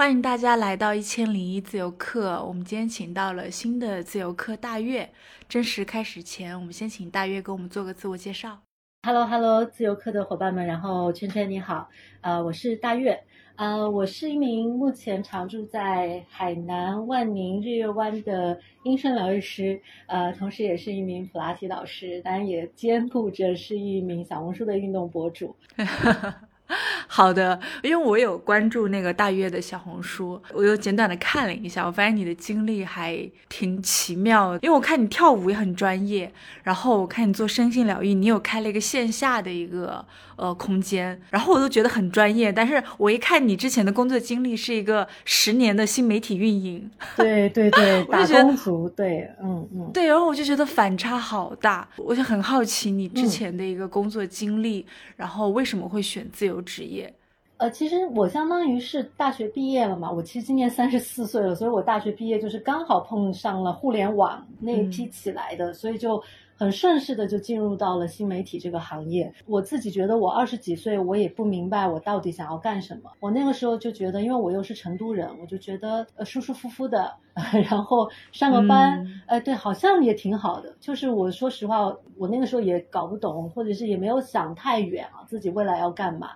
欢迎大家来到一千零一自由课。我们今天请到了新的自由课大月。正式开始前，我们先请大月给我们做个自我介绍。Hello，Hello，自由课的伙伴们，然后圈圈你好，呃，我是大月，呃，我是一名目前常住在海南万宁日月湾的音声疗愈师，呃，同时也是一名普拉提老师，当然也兼顾着是一名小红书的运动博主。好的，因为我有关注那个大月的小红书，我又简短的看了一下，我发现你的经历还挺奇妙。因为我看你跳舞也很专业，然后我看你做身心疗愈，你有开了一个线下的一个呃空间，然后我都觉得很专业。但是我一看你之前的工作经历是一个十年的新媒体运营，对对对，打工族，对，嗯嗯，对，然后我就觉得反差好大，我就很好奇你之前的一个工作经历，然后为什么会选自由职业？呃，其实我相当于是大学毕业了嘛，我其实今年三十四岁了，所以我大学毕业就是刚好碰上了互联网那一批起来的，所以就很顺势的就进入到了新媒体这个行业。我自己觉得我二十几岁，我也不明白我到底想要干什么。我那个时候就觉得，因为我又是成都人，我就觉得呃舒舒服服的，然后上个班，呃对，好像也挺好的。就是我说实话，我那个时候也搞不懂，或者是也没有想太远啊，自己未来要干嘛。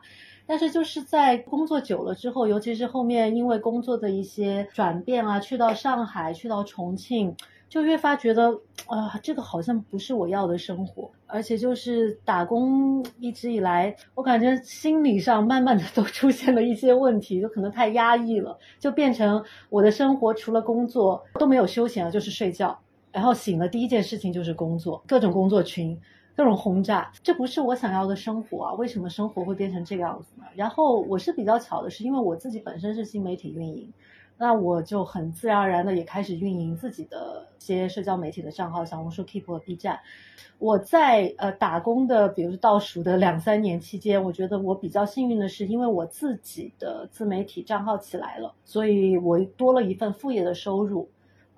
但是就是在工作久了之后，尤其是后面因为工作的一些转变啊，去到上海，去到重庆，就越发觉得啊，这个好像不是我要的生活。而且就是打工一直以来，我感觉心理上慢慢的都 出现了一些问题，就可能太压抑了，就变成我的生活除了工作都没有休闲了，就是睡觉，然后醒了第一件事情就是工作，各种工作群。各种轰炸，这不是我想要的生活啊！为什么生活会变成这个样子呢？然后我是比较巧的，是因为我自己本身是新媒体运营，那我就很自然而然的也开始运营自己的一些社交媒体的账号，小红书、Keep 和 B 站。我在呃打工的，比如倒数的两三年期间，我觉得我比较幸运的是，因为我自己的自媒体账号起来了，所以我多了一份副业的收入。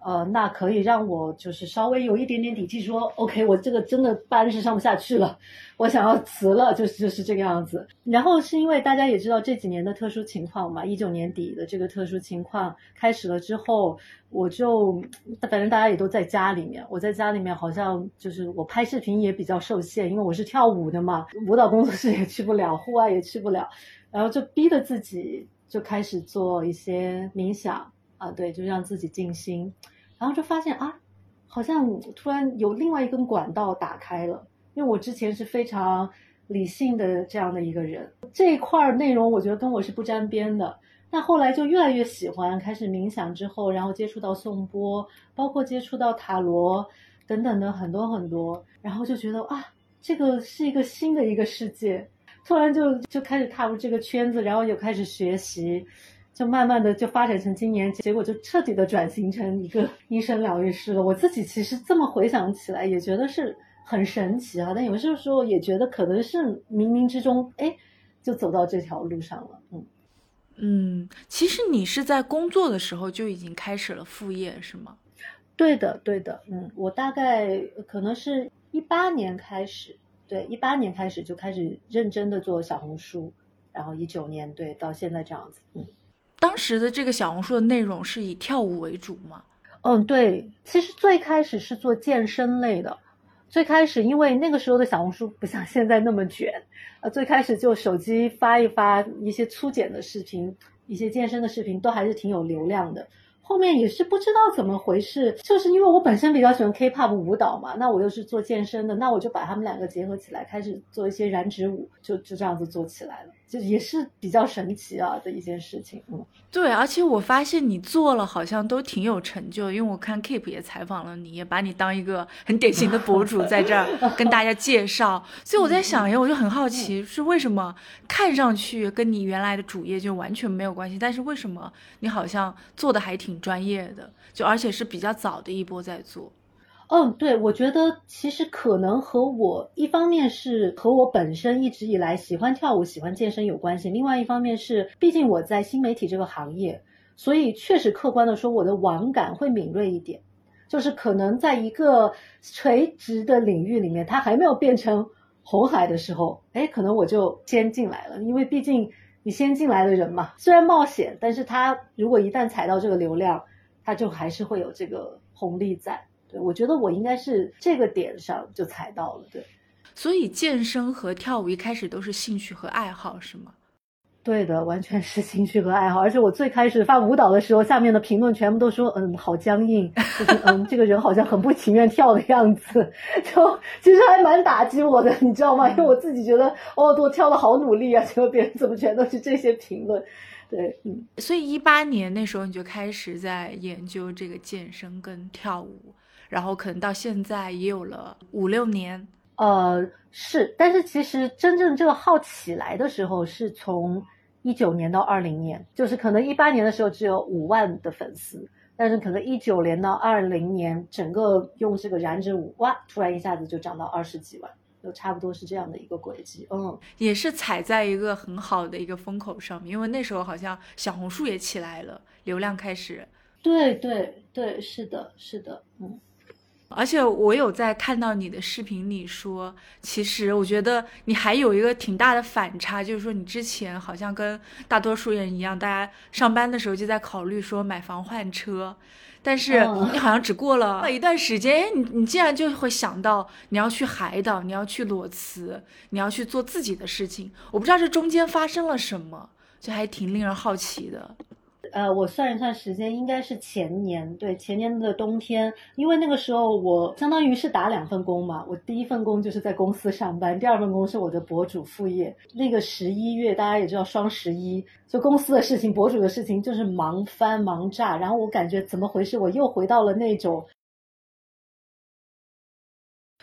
呃，那可以让我就是稍微有一点点底气，说 OK，我这个真的班是上不下去了，我想要辞了，就是就是这个样子。然后是因为大家也知道这几年的特殊情况嘛，一九年底的这个特殊情况开始了之后，我就反正大家也都在家里面，我在家里面好像就是我拍视频也比较受限，因为我是跳舞的嘛，舞蹈工作室也去不了，户外也去不了，然后就逼着自己就开始做一些冥想啊，对，就让自己静心。然后就发现啊，好像突然有另外一根管道打开了。因为我之前是非常理性的这样的一个人，这一块内容我觉得跟我是不沾边的。那后来就越来越喜欢，开始冥想之后，然后接触到颂钵，包括接触到塔罗等等的很多很多，然后就觉得啊，这个是一个新的一个世界。突然就就开始踏入这个圈子，然后又开始学习。就慢慢的就发展成今年，结果就彻底的转型成一个医生疗愈师了。我自己其实这么回想起来，也觉得是很神奇啊。但有些时候也觉得可能是冥冥之中，哎，就走到这条路上了。嗯嗯，其实你是在工作的时候就已经开始了副业，是吗？对的，对的。嗯，我大概可能是一八年开始，对，一八年开始就开始认真的做小红书，然后一九年对到现在这样子，嗯。当时的这个小红书的内容是以跳舞为主吗？嗯，对，其实最开始是做健身类的。最开始因为那个时候的小红书不像现在那么卷，呃，最开始就手机发一发一些粗剪的视频，一些健身的视频都还是挺有流量的。后面也是不知道怎么回事，就是因为我本身比较喜欢 K-pop 舞蹈嘛，那我又是做健身的，那我就把他们两个结合起来，开始做一些燃脂舞，就就这样子做起来了。就也是比较神奇啊的一件事情，嗯，对，而且我发现你做了好像都挺有成就，因为我看 Keep 也采访了你，也把你当一个很典型的博主在这儿 跟大家介绍，所以我在想呀，我就很好奇是为什么看上去跟你原来的主业就完全没有关系，但是为什么你好像做的还挺专业的，就而且是比较早的一波在做。嗯，对，我觉得其实可能和我一方面是和我本身一直以来喜欢跳舞、喜欢健身有关系，另外一方面是，毕竟我在新媒体这个行业，所以确实客观的说，我的网感会敏锐一点，就是可能在一个垂直的领域里面，它还没有变成红海的时候，哎，可能我就先进来了，因为毕竟你先进来的人嘛，虽然冒险，但是他如果一旦踩到这个流量，他就还是会有这个红利在。对我觉得我应该是这个点上就踩到了，对。所以健身和跳舞一开始都是兴趣和爱好，是吗？对的，完全是兴趣和爱好。而且我最开始发舞蹈的时候，下面的评论全部都说：“嗯，好僵硬，就是嗯，这个人好像很不情愿跳的样子。”就其实还蛮打击我的，你知道吗？因为我自己觉得，哦，我跳的好努力啊，结果别人怎么全都是这些评论？对，嗯。所以一八年那时候你就开始在研究这个健身跟跳舞，然后可能到现在也有了五六年。呃，是，但是其实真正这个号起来的时候是从。一九年到二零年，就是可能一八年的时候只有五万的粉丝，但是可能一九年到二零年，整个用这个燃脂舞，哇，突然一下子就涨到二十几万，就差不多是这样的一个轨迹。嗯，也是踩在一个很好的一个风口上面，因为那时候好像小红书也起来了，流量开始。对对对，是的，是的，嗯。而且我有在看到你的视频里说，其实我觉得你还有一个挺大的反差，就是说你之前好像跟大多数人一样，大家上班的时候就在考虑说买房换车，但是你好像只过了 一段时间，哎，你你竟然就会想到你要去海岛，你要去裸辞，你要去做自己的事情，我不知道这中间发生了什么，就还挺令人好奇的。呃，我算一算时间，应该是前年，对，前年的冬天，因为那个时候我相当于是打两份工嘛，我第一份工就是在公司上班，第二份工是我的博主副业。那个十一月，大家也知道双十一，就公司的事情、博主的事情，就是忙翻忙炸。然后我感觉怎么回事，我又回到了那种。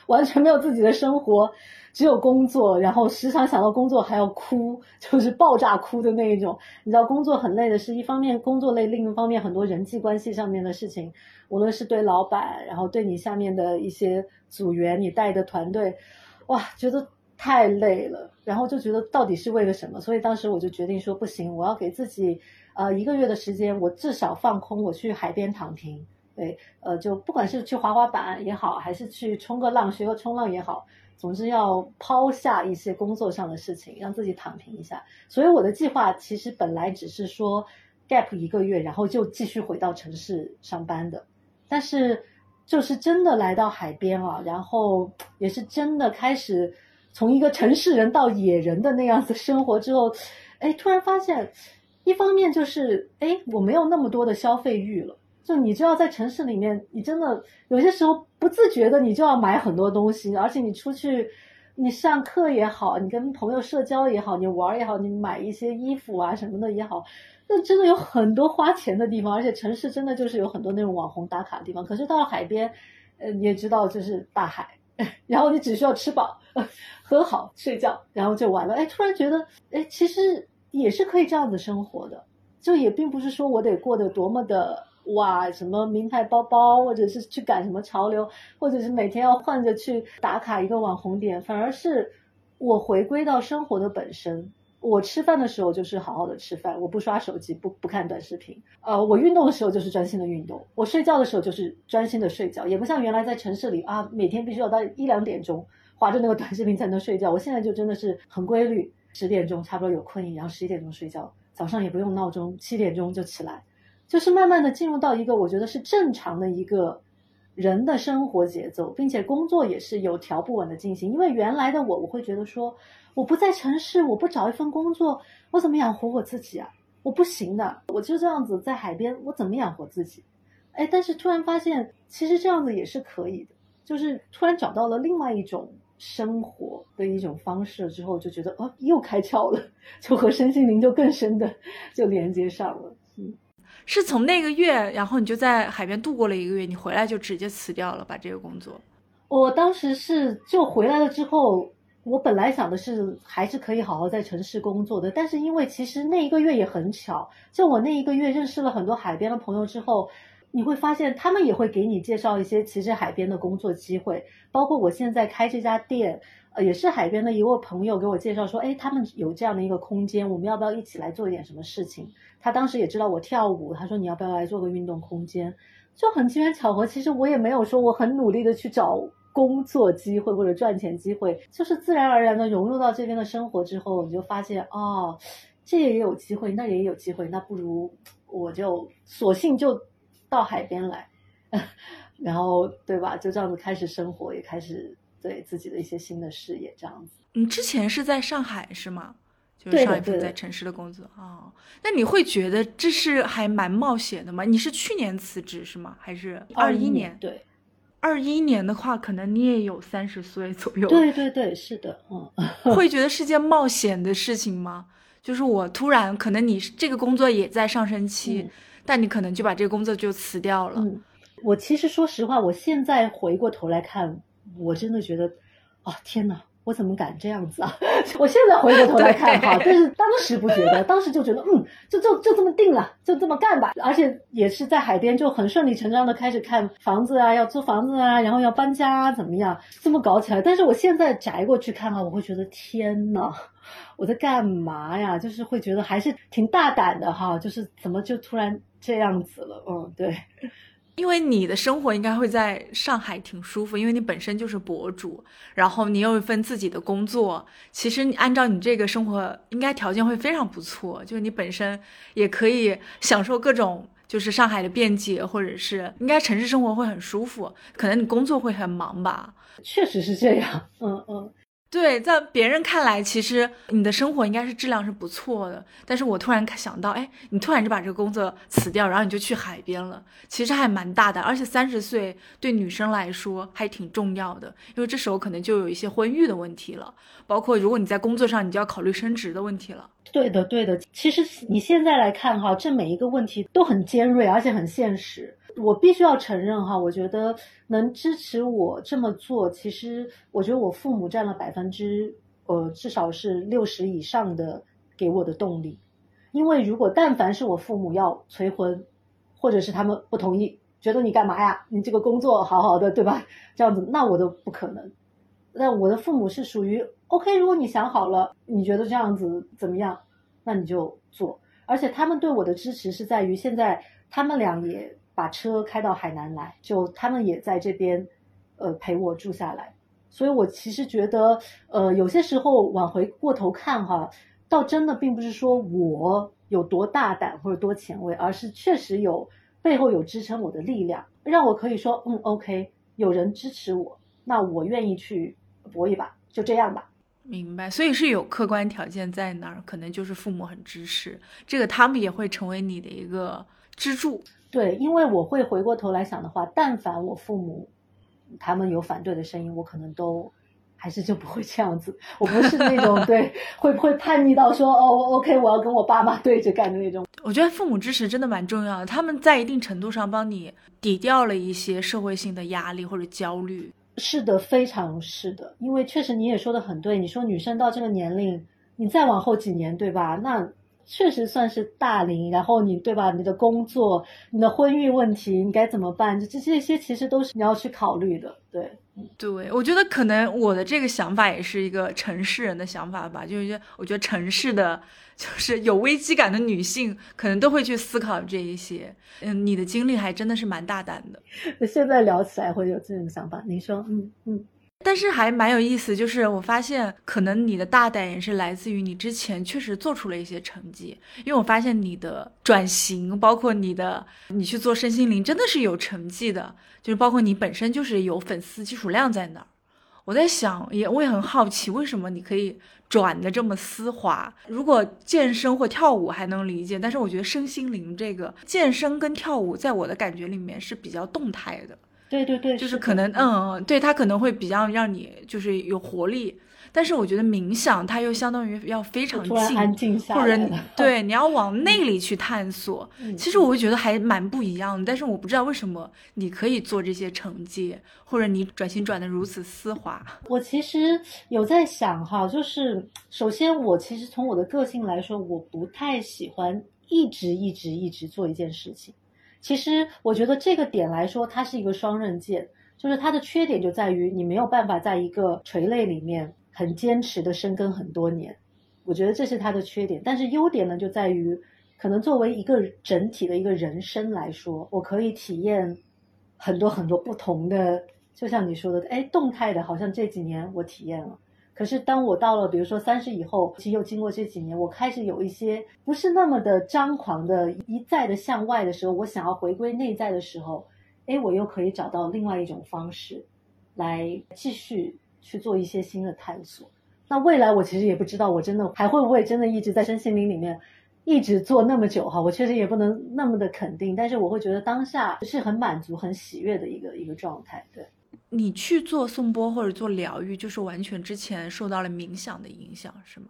完全没有自己的生活，只有工作，然后时常想到工作还要哭，就是爆炸哭的那一种。你知道工作很累的是一方面工作累，另一方面很多人际关系上面的事情，无论是对老板，然后对你下面的一些组员，你带的团队，哇，觉得太累了，然后就觉得到底是为了什么？所以当时我就决定说，不行，我要给自己呃一个月的时间，我至少放空，我去海边躺平。对，呃，就不管是去滑滑板也好，还是去冲个浪、学个冲浪也好，总之要抛下一些工作上的事情，让自己躺平一下。所以我的计划其实本来只是说 gap 一个月，然后就继续回到城市上班的。但是就是真的来到海边啊，然后也是真的开始从一个城市人到野人的那样子生活之后，哎，突然发现，一方面就是哎，我没有那么多的消费欲了。就你知道在城市里面，你真的有些时候不自觉的，你就要买很多东西，而且你出去，你上课也好，你跟朋友社交也好，你玩也好，你买一些衣服啊什么的也好，那真的有很多花钱的地方，而且城市真的就是有很多那种网红打卡的地方。可是到了海边，呃，你也知道就是大海，然后你只需要吃饱、喝好、睡觉，然后就完了。哎，突然觉得，哎，其实也是可以这样子生活的，就也并不是说我得过得多么的。哇，什么名牌包包，或者是去赶什么潮流，或者是每天要换着去打卡一个网红点，反而是我回归到生活的本身。我吃饭的时候就是好好的吃饭，我不刷手机，不不看短视频。呃，我运动的时候就是专心的运动，我睡觉的时候就是专心的睡觉，也不像原来在城市里啊，每天必须要到一两点钟划着那个短视频才能睡觉。我现在就真的是很规律，十点钟差不多有困意，然后十一点钟睡觉，早上也不用闹钟，七点钟就起来。就是慢慢的进入到一个我觉得是正常的一个人的生活节奏，并且工作也是有条不紊的进行。因为原来的我，我会觉得说，我不在城市，我不找一份工作，我怎么养活我自己啊？我不行的，我就这样子在海边，我怎么养活自己？哎，但是突然发现，其实这样子也是可以的，就是突然找到了另外一种生活的一种方式之后，就觉得哦，又开窍了，就和身心灵就更深的就连接上了，嗯。是从那个月，然后你就在海边度过了一个月，你回来就直接辞掉了，把这个工作。我当时是就回来了之后，我本来想的是还是可以好好在城市工作的，但是因为其实那一个月也很巧，就我那一个月认识了很多海边的朋友之后，你会发现他们也会给你介绍一些其实海边的工作机会，包括我现在开这家店。呃，也是海边的一位朋友给我介绍说，哎，他们有这样的一个空间，我们要不要一起来做一点什么事情？他当时也知道我跳舞，他说你要不要来做个运动空间？就很机缘巧合，其实我也没有说我很努力的去找工作机会或者赚钱机会，就是自然而然的融入到这边的生活之后，你就发现哦，这也有机会，那也有机会，那不如我就索性就到海边来，然后对吧？就这样子开始生活，也开始对自己的一些新的事业这样子。你之前是在上海是吗？就是上一份在城市的工作哦。那你会觉得这是还蛮冒险的吗？你是去年辞职是吗？还是二一年？对二一年的话，可能你也有三十岁左右，对对对，是的，嗯。会觉得 是件冒险的事情吗？就是我突然可能你这个工作也在上升期，嗯但你可能就把这个工作就辞掉了。嗯，我其实说实话，我现在回过头来看，我真的觉得，啊，天哪！我怎么敢这样子啊？我现在回过头来看哈，对但是当时不觉得，当时就觉得，嗯，就就就这么定了，就这么干吧。而且也是在海边，就很顺理成章的开始看房子啊，要租房子啊，然后要搬家啊，怎么样，这么搞起来。但是我现在宅过去看哈，我会觉得天呐，我在干嘛呀？就是会觉得还是挺大胆的哈，就是怎么就突然这样子了？嗯，对。因为你的生活应该会在上海挺舒服，因为你本身就是博主，然后你有一份自己的工作，其实你按照你这个生活，应该条件会非常不错，就是你本身也可以享受各种就是上海的便捷，或者是应该城市生活会很舒服，可能你工作会很忙吧。确实是这样，嗯嗯，对，在别人看来，其实你的生活应该是质量是不错的。但是我突然想到，哎，你突然就把这个工作辞掉，然后你就去海边了，其实还蛮大的。而且三十岁对女生来说还挺重要的，因为这时候可能就有一些婚育的问题了，包括如果你在工作上，你就要考虑升职的问题了。对的对的。其实你现在来看哈，这每一个问题都很尖锐，而且很现实。我必须要承认哈，我觉得能支持我这么做，其实我觉得我父母占了百分之呃至少是六十以上的给我的动力。因为如果但凡是我父母要催婚，或者是他们不同意，觉得你干嘛呀？你这个工作好好的，对吧？这样子，那我都不可能。那我的父母是属于 OK，如果你想好了，你觉得这样子怎么样，那你就做。而且他们对我的支持是在于，现在他们俩也把车开到海南来，就他们也在这边，呃，陪我住下来。所以我其实觉得，呃，有些时候往回过头看哈，倒真的并不是说我有多大胆或者多前卫，而是确实有背后有支撑我的力量，让我可以说，嗯，OK，有人支持我，那我愿意去搏一把，就这样吧。明白，所以是有客观条件在那儿，可能就是父母很支持，这个他们也会成为你的一个支柱。对，因为我会回过头来想的话，但凡我父母他们有反对的声音，我可能都还是就不会这样子。我不是那种对会不会叛逆到说哦我，OK，我要跟我爸妈对着干的那种。我觉得父母支持真的蛮重要的，他们在一定程度上帮你抵掉了一些社会性的压力或者焦虑。是的，非常是的，因为确实你也说的很对，你说女生到这个年龄，你再往后几年，对吧？那确实算是大龄，然后你对吧？你的工作、你的婚育问题，你该怎么办？这这些其实都是你要去考虑的，对。对，我觉得可能我的这个想法也是一个城市人的想法吧，就是我觉得城市的，就是有危机感的女性，可能都会去思考这一些。嗯，你的经历还真的是蛮大胆的。现在聊起来会有这种想法，您说，嗯嗯。但是还蛮有意思，就是我发现可能你的大胆也是来自于你之前确实做出了一些成绩，因为我发现你的转型，包括你的你去做身心灵，真的是有成绩的，就是包括你本身就是有粉丝基础量在那儿。我在想，也我也很好奇，为什么你可以转的这么丝滑？如果健身或跳舞还能理解，但是我觉得身心灵这个健身跟跳舞，在我的感觉里面是比较动态的。对对对，就是可能，嗯，嗯，对，它可能会比较让你就是有活力，但是我觉得冥想它又相当于要非常静，安静下或者对 你要往内里去探索。嗯其实我会觉得还蛮不一样的，但是我不知道为什么你可以做这些成绩，或者你转型转的如此丝滑。我其实有在想哈，就是首先我其实从我的个性来说，我不太喜欢一直一直一直做一件事情。其实我觉得这个点来说，它是一个双刃剑，就是它的缺点就在于你没有办法在一个垂类里面很坚持的深耕很多年，我觉得这是它的缺点。但是优点呢，就在于可能作为一个整体的一个人生来说，我可以体验很多很多不同的，就像你说的，哎，动态的，好像这几年我体验了。可是当我到了比如说三十以后，其实又经过这几年，我开始有一些不是那么的张狂的一再的向外的时候，我想要回归内在的时候，哎，我又可以找到另外一种方式，来继续去做一些新的探索。那未来我其实也不知道，我真的还会不会真的一直在身心灵里面一直做那么久哈？我确实也不能那么的肯定，但是我会觉得当下是很满足、很喜悦的一个一个状态，对。你去做颂钵或者做疗愈，就是完全之前受到了冥想的影响，是吗？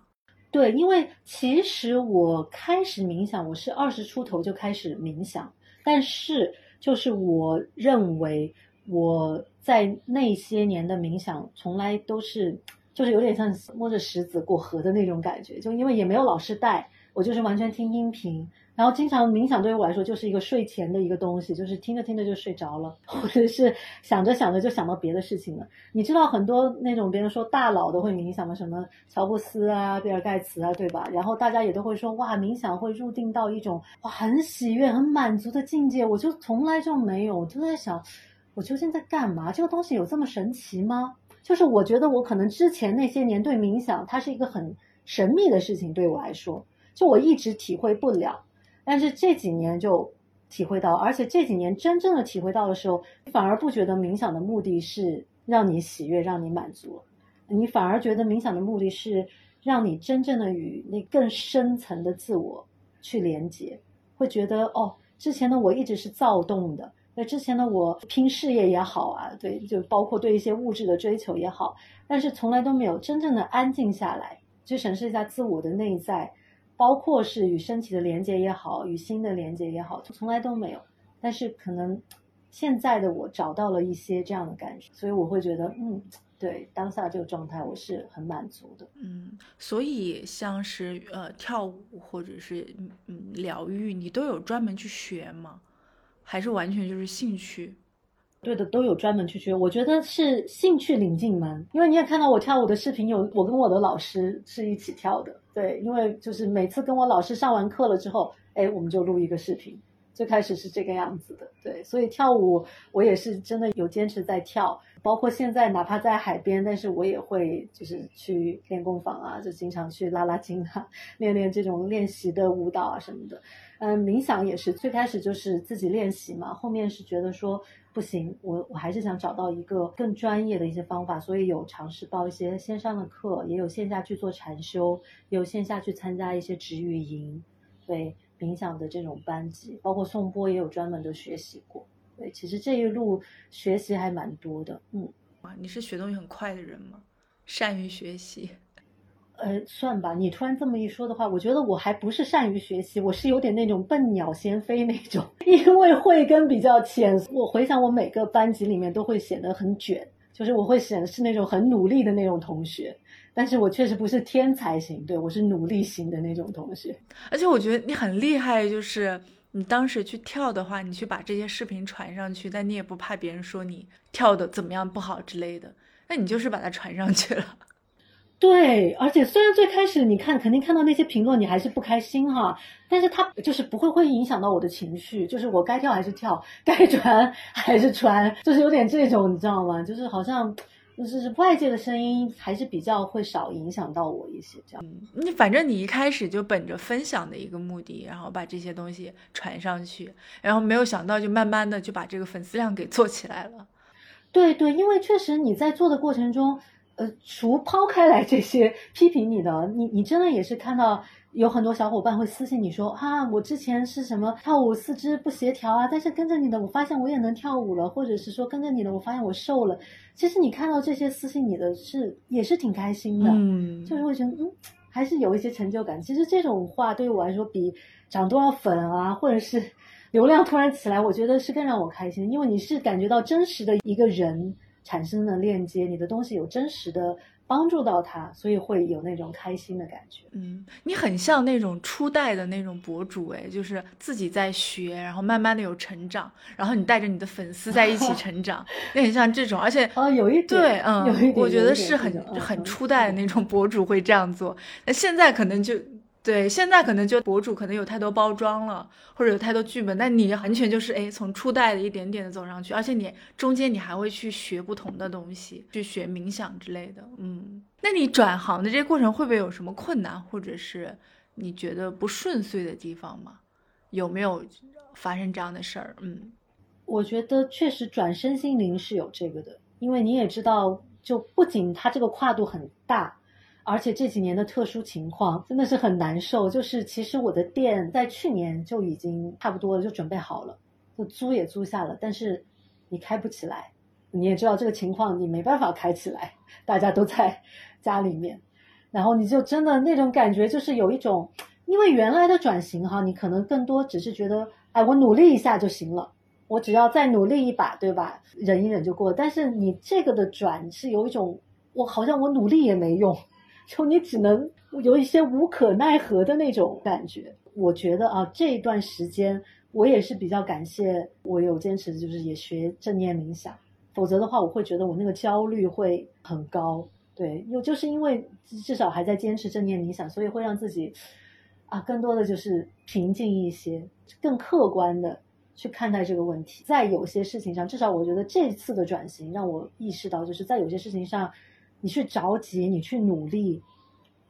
对，因为其实我开始冥想，我是二十出头就开始冥想，但是就是我认为我在那些年的冥想，从来都是就是有点像摸着石子过河的那种感觉，就因为也没有老师带，我就是完全听音频。然后经常冥想对于我来说就是一个睡前的一个东西，就是听着听着就睡着了，或者是想着想着就想到别的事情了。你知道很多那种别人说大佬都会冥想的，什么乔布斯啊、比尔盖茨啊，对吧？然后大家也都会说哇，冥想会入定到一种哇很喜悦、很满足的境界。我就从来就没有，我就在想，我究竟在干嘛？这个东西有这么神奇吗？就是我觉得我可能之前那些年对冥想，它是一个很神秘的事情，对我来说，就我一直体会不了。但是这几年就体会到，而且这几年真正的体会到的时候，反而不觉得冥想的目的是让你喜悦、让你满足，你反而觉得冥想的目的是让你真正的与那更深层的自我去连接，会觉得哦，之前的我一直是躁动的，那之前的我拼事业也好啊，对，就包括对一些物质的追求也好，但是从来都没有真正的安静下来，去审视一下自我的内在。包括是与身体的连接也好，与心的连接也好，从来都没有。但是可能现在的我找到了一些这样的感觉，所以我会觉得，嗯，对当下这个状态我是很满足的。嗯，所以像是呃跳舞或者是嗯疗愈，你都有专门去学吗？还是完全就是兴趣？对的，都有专门去学。我觉得是兴趣领进门，因为你也看到我跳舞的视频，有我跟我的老师是一起跳的。对，因为就是每次跟我老师上完课了之后，哎，我们就录一个视频。最开始是这个样子的，对，所以跳舞我也是真的有坚持在跳，包括现在哪怕在海边，但是我也会就是去练功房啊，就经常去拉拉筋啊，练练这种练习的舞蹈啊什么的。嗯，冥想也是最开始就是自己练习嘛，后面是觉得说不行，我我还是想找到一个更专业的一些方法，所以有尝试报一些线上的课，也有线下去做禅修，有线下去参加一些止语营，对。冥想的这种班级，包括颂钵也有专门的学习过。对，其实这一路学习还蛮多的。嗯，哇，你是学东西很快的人吗？善于学习？呃，算吧。你突然这么一说的话，我觉得我还不是善于学习，我是有点那种笨鸟先飞那种。因为慧根比较浅，我回想我每个班级里面都会显得很卷，就是我会显是那种很努力的那种同学。但是我确实不是天才型，对我是努力型的那种同学。而且我觉得你很厉害，就是你当时去跳的话，你去把这些视频传上去，但你也不怕别人说你跳的怎么样不好之类的，那你就是把它传上去了。对，而且虽然最开始你看肯定看到那些评论，你还是不开心哈，但是它就是不会会影响到我的情绪，就是我该跳还是跳，该传还是传，就是有点这种，你知道吗？就是好像。就是外界的声音还是比较会少影响到我一些，这样。你反正你一开始就本着分享的一个目的，然后把这些东西传上去，然后没有想到就慢慢的就把这个粉丝量给做起来了。对对，因为确实你在做的过程中，呃，除抛开来这些批评你的，你你真的也是看到。有很多小伙伴会私信你说啊，我之前是什么跳舞四肢不协调啊，但是跟着你的，我发现我也能跳舞了，或者是说跟着你的，我发现我瘦了。其实你看到这些私信你的是也是挺开心的，嗯，就是会觉得嗯，还是有一些成就感。其实这种话对于我来说，比涨多少粉啊，或者是 流量突然起来，我觉得是更让我开心，因为你是感觉到真实的一个人产生的链接，你的东西有真实的。帮助到他，所以会有那种开心的感觉。嗯，你很像那种初代的那种博主，哎，就是自己在学，然后慢慢的有成长，然后你带着你的粉丝在一起成长，那很像这种。而且啊，有一点，对，嗯，我觉得是很很初代的那种博主会这样做。那现在可能就对，现在可能就博主可能有太多包装了，或者有太多剧本，但你完全就是哎，从初代的一点点的走上去，而且你中间你还会去学不同的东西，去学冥想之类的。嗯，那你转行的这个过程会不会有什么困难，或者是你觉得不顺遂的地方吗？有没有发生这样的事儿？嗯，我觉得确实转身心灵是有这个的，因为你也知道，就不仅它这个跨度很大。而且这几年的特殊情况真的是很难受。就是其实我的店在去年就已经差不多了，就准备好了，就租也租下了。但是你开不起来，你也知道这个情况，你没办法开起来。大家都在 家里面，然后你就真的那种感觉，就是有一种，因为原来的转型哈，你可能更多只是觉得，哎，我努力一下就行了，我只要再努力一把，对吧？忍一忍就过。但是你这个的转是有一种，我好像我努力也没用。就你只能有一些无可奈何的那种感觉。我觉得啊，这一段时间我也是比较感谢我有坚持，就是也学正念冥想。否则的话，我会觉得我那个焦虑会很高。对，又就是因为至少还在坚持正念冥想，所以会让自己啊，更多的就是平静一些，更客观的去看待这个问题。在有些事情上，至少我觉得这次的转型让我意识到，就是在有些事情上。你去着急，你去努力，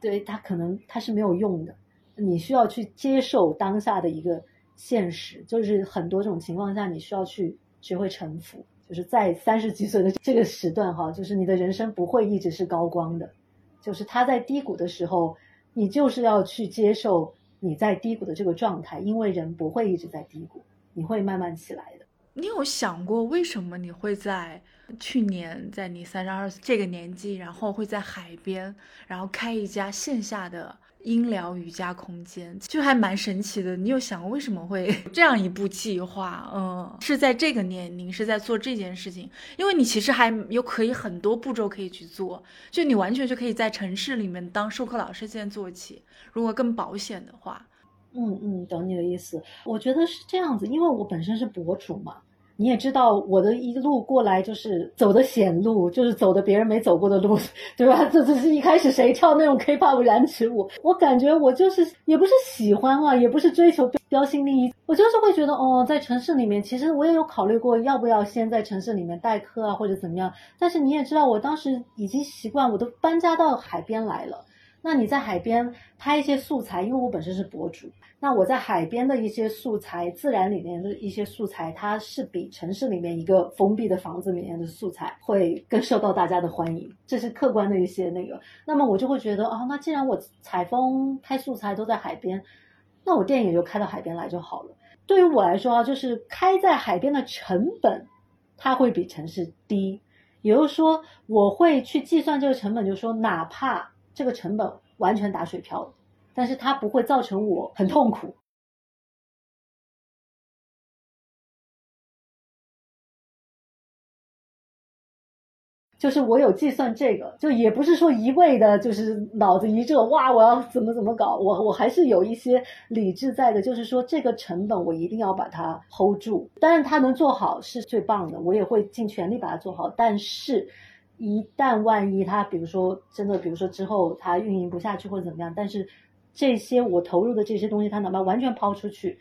对他可能他是没有用的。你需要去接受当下的一个现实，就是很多种情况下，你需要去学会臣服。就是在三十几岁的这个时段，哈，就是你的人生不会一直是高光的，就是他在低谷的时候，你就是要去接受你在低谷的这个状态，因为人不会一直在低谷，你会慢慢起来的。你有想过为什么你会在？去年在你三十二这个年纪，然后会在海边，然后开一家线下的音疗瑜伽空间，就还蛮神奇的。你有想过为什么会 这样一步计划？嗯，是在这个年龄是在做这件事情，因为你其实还有可以很多步骤可以去做，就你完全就可以在城市里面当授课老师先做起。如果更保险的话，嗯嗯，懂你的意思。我觉得是这样子，因为我本身是博主嘛。你也知道我的一路过来就是走的险路，就是走的别人没走过的路，对吧？这这是一开始谁跳那种 K-pop 燃脂舞？我感觉我就是也不是喜欢啊，也不是追求标新立异，我就是会觉得哦，在城市里面，其实我也有考虑过要不要先在城市里面代课啊，或者怎么样。但是你也知道，我当时已经习惯，我都搬家到海边来了。那你在海边拍一些素材，因为我本身是博主，那我在海边的一些素材，自然里面的一些素材，它是比城市里面一个封闭的房子里面的素材会更受到大家的欢迎，这是客观的一些那个。那么我就会觉得，哦，那既然我采风拍素材都在海边，那我电影就开到海边来就好了。对于我来说啊，就是开在海边的成本，它会比城市低，也就是说，我会去计算这个成本，就是说，哪怕。这个成本完全打水漂，但是它不会造成我很痛苦。就是我有计算这个，就也不是说一味的，就是脑子一热，哇，我要怎么怎么搞，我我还是有一些理智在的。就是说这个成本我一定要把它 hold 住，当然它能做好是最棒的，我也会尽全力把它做好，但是。一旦万一他，比如说真的，比如说之后他运营不下去或者怎么样，但是这些我投入的这些东西，他哪怕完全抛出去，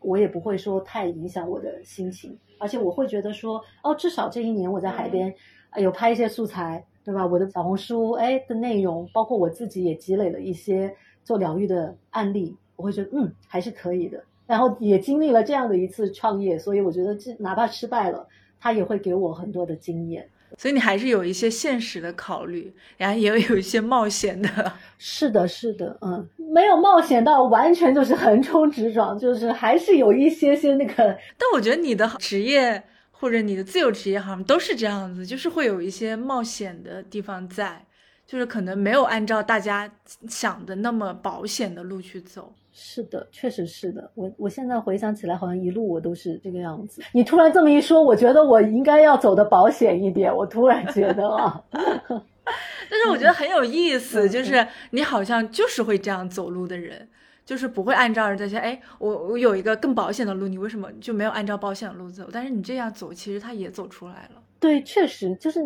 我也不会说太影响我的心情，而且我会觉得说，哦，至少这一年我在海边有拍一些素材，对吧？我的小红书哎的内容，包括我自己也积累了一些做疗愈的案例，我会觉得嗯还是可以的。然后也经历了这样的一次创业，所以我觉得这哪怕失败了，它也会给我很多的经验。所以你还是有一些现实的考虑，然后也有有一些冒险的。是的，是的，嗯，没有冒险到完全就是横冲直撞，就是还是有一些些那个。但我觉得你的职业或者你的自由职业好像都是这样子，就是会有一些冒险的地方在，就是可能没有按照大家想的那么保险的路去走。是的，确实是的。我我现在回想起来，好像一路我都是这个样子。你突然这么一说，我觉得我应该要走的保险一点。我突然觉得啊，但是我觉得很有意思，就是你好像就是会这样走路的人，就是不会按照这些。哎，我我有一个更保险的路，你为什么就没有按照保险的路走？但是你这样走，其实他也走出来了。对，确实就是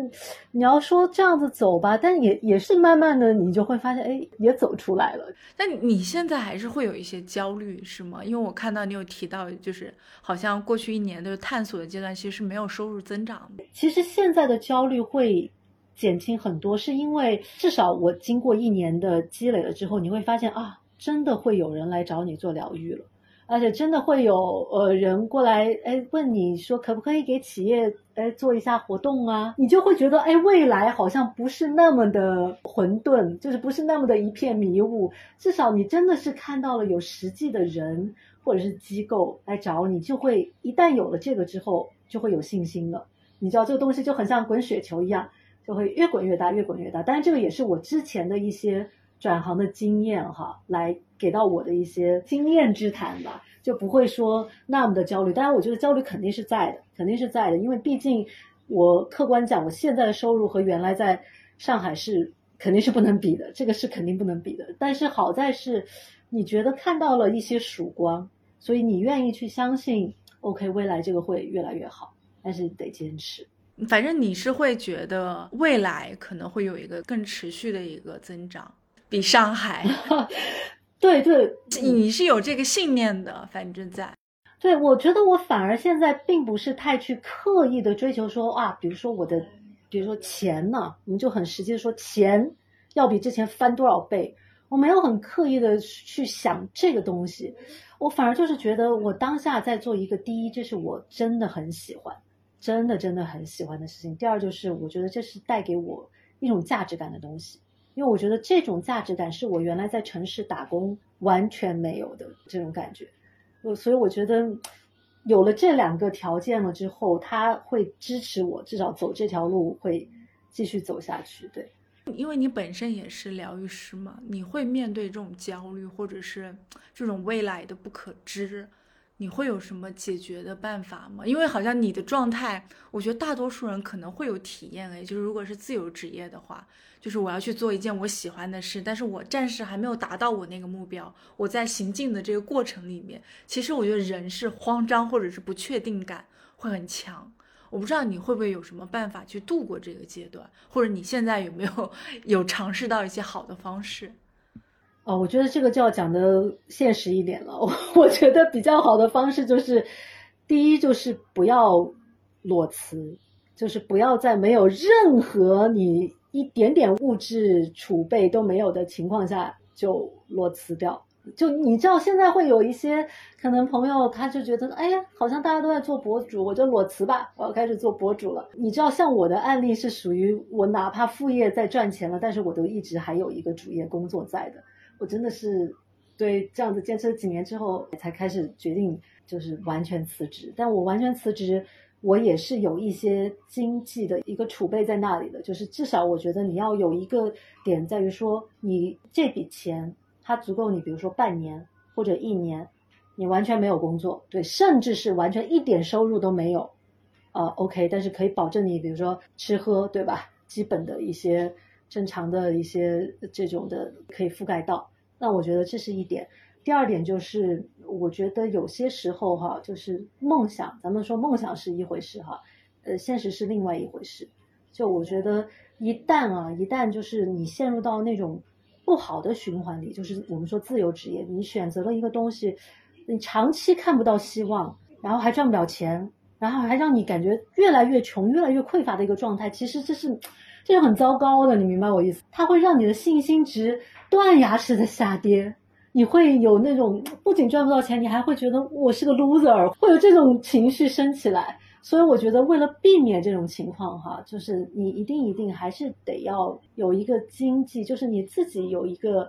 你要说这样子走吧，但也也是慢慢的，你就会发现，哎，也走出来了。但你现在还是会有一些焦虑，是吗？因为我看到你有提到，就是好像过去一年的探索的阶段，其实是没有收入增长的。其实现在的焦虑会减轻很多，是因为至少我经过一年的积累了之后，你会发现啊，真的会有人来找你做疗愈了。而且真的会有呃人过来，哎，问你说可不可以给企业哎做一下活动啊？你就会觉得哎，未来好像不是那么的混沌，就是不是那么的一片迷雾。至少你真的是看到了有实际的人或者是机构来找你，就会一旦有了这个之后，就会有信心了。你知道这个东西就很像滚雪球一样，就会越滚越大，越滚越大。当然，这个也是我之前的一些。转行的经验哈，来给到我的一些经验之谈吧，就不会说那么的焦虑。当然，我觉得焦虑肯定是在的，肯定是在的，因为毕竟我客观讲，我现在的收入和原来在上海是肯定是不能比的，这个是肯定不能比的。但是好在是，你觉得看到了一些曙光，所以你愿意去相信，OK，未来这个会越来越好，但是得坚持。反正你是会觉得未来可能会有一个更持续的一个增长。比上海，对对，你是有这个信念的，反正在。对，我觉得我反而现在并不是太去刻意的追求说啊，比如说我的，比如说钱呢，我们就很实际的说钱要比之前翻多少倍，我没有很刻意的去想这个东西，我反而就是觉得我当下在做一个第一，这是我真的很喜欢，真的真的很喜欢的事情。第二就是我觉得这是带给我一种价值感的东西。因为我觉得这种价值感是我原来在城市打工完全没有的这种感觉，我所以我觉得有了这两个条件了之后，他会支持我，至少走这条路会继续走下去。对，因为你本身也是疗愈师嘛，你会面对这种焦虑或者是这种未来的不可知。你会有什么解决的办法吗？因为好像你的状态，我觉得大多数人可能会有体验诶，就是如果是自由职业的话，就是我要去做一件我喜欢的事，但是我暂时还没有达到我那个目标，我在行进的这个过程里面，其实我觉得人是慌张或者是不确定感会很强。我不知道你会不会有什么办法去度过这个阶段，或者你现在有没有 有尝试到一些好的方式？哦，我觉得这个就要讲的现实一点了。我 我觉得比较好的方式就是，第一就是不要裸辞，就是不要在没有任何你一点点物质储备都没有的情况下就裸辞掉。就你知道现在会有一些可能朋友他就觉得，哎呀，好像大家都在做博主，我就裸辞吧，我要开始做博主了。你知道像我的案例是属于我哪怕副业在赚钱了，但是我都一直还有一个主业工作在的。我真的是对这样子坚持了几年之后，才开始决定就是完全辞职。但我完全辞职，我也是有一些经济的一个储备在那里的。就是至少我觉得你要有一个点在于说，你这笔钱它足够你，比如说半年或者一年，你完全没有工作，对，甚至是完全一点收入都没有，呃，OK，但是可以保证你，比如说吃喝，对吧？基本的一些。正常的一些这种的可以覆盖到，那我觉得这是一点。第二点就是，我觉得有些时候哈，就是梦想，咱们说梦想是一回事哈，呃，现实是另外一回事。就我觉得，一旦啊，一旦就是你陷入到那种不好的循环里，就是我们说自由职业，你选择了一个东西，你长期看不到希望，然后还赚不了钱，然后还让你感觉越来越穷、越来越匮乏的一个状态，其实这是。这是很糟糕的，你明白我意思？它会让你的信心值断崖式的下跌，你会有那种不仅赚不到钱，你还会觉得我是个 loser，会有这种情绪升起来。所以我觉得，为了避免这种情况，哈，就是你一定一定还是得要有一个经济，就是你自己有一个